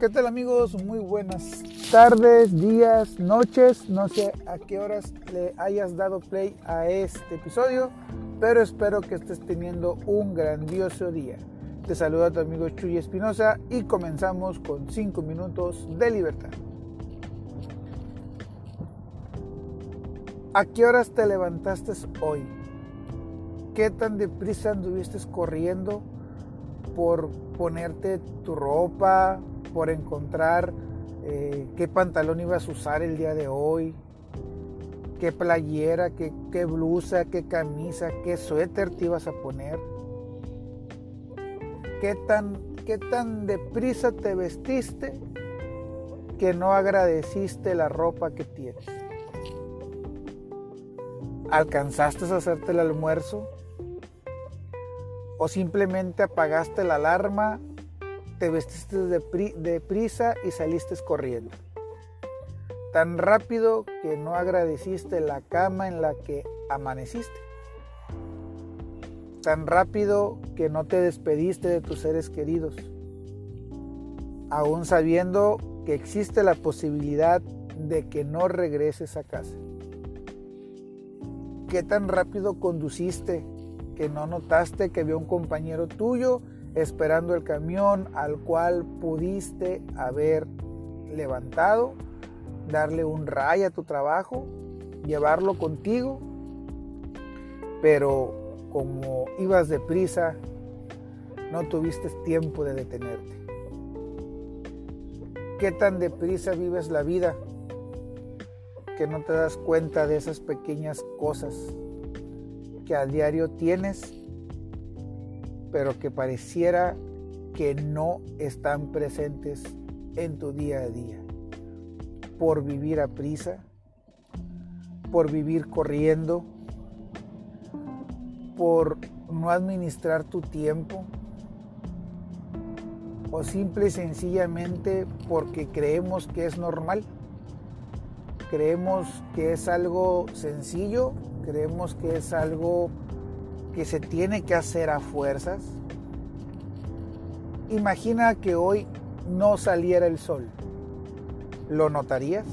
¿Qué tal amigos? Muy buenas tardes, días, noches. No sé a qué horas le hayas dado play a este episodio, pero espero que estés teniendo un grandioso día. Te saluda tu amigo Chuy Espinosa y comenzamos con 5 minutos de libertad. ¿A qué horas te levantaste hoy? ¿Qué tan deprisa anduviste corriendo por ponerte tu ropa, por encontrar eh, qué pantalón ibas a usar el día de hoy, qué playera, qué, qué blusa, qué camisa, qué suéter te ibas a poner? ¿Qué tan, ¿Qué tan deprisa te vestiste que no agradeciste la ropa que tienes? ¿Alcanzaste a hacerte el almuerzo? ¿O simplemente apagaste la alarma, te vestiste deprisa y saliste corriendo? Tan rápido que no agradeciste la cama en la que amaneciste tan rápido que no te despediste de tus seres queridos, aún sabiendo que existe la posibilidad de que no regreses a casa. ¿Qué tan rápido conduciste que no notaste que había un compañero tuyo esperando el camión al cual pudiste haber levantado, darle un ray a tu trabajo, llevarlo contigo, pero como ibas deprisa, no tuviste tiempo de detenerte. ¿Qué tan deprisa vives la vida que no te das cuenta de esas pequeñas cosas que a diario tienes, pero que pareciera que no están presentes en tu día a día? Por vivir a prisa, por vivir corriendo, por no administrar tu tiempo o simple y sencillamente porque creemos que es normal. Creemos que es algo sencillo, creemos que es algo que se tiene que hacer a fuerzas. Imagina que hoy no saliera el sol. ¿Lo notarías?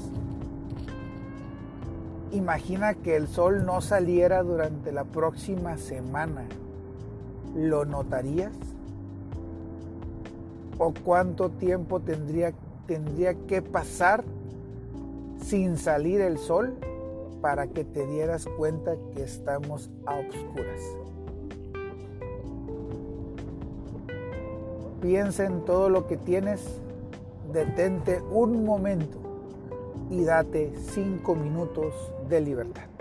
Imagina que el sol no saliera durante la próxima semana. ¿Lo notarías? ¿O cuánto tiempo tendría, tendría que pasar sin salir el sol para que te dieras cuenta que estamos a oscuras? Piensa en todo lo que tienes, detente un momento y date cinco minutos de libertad.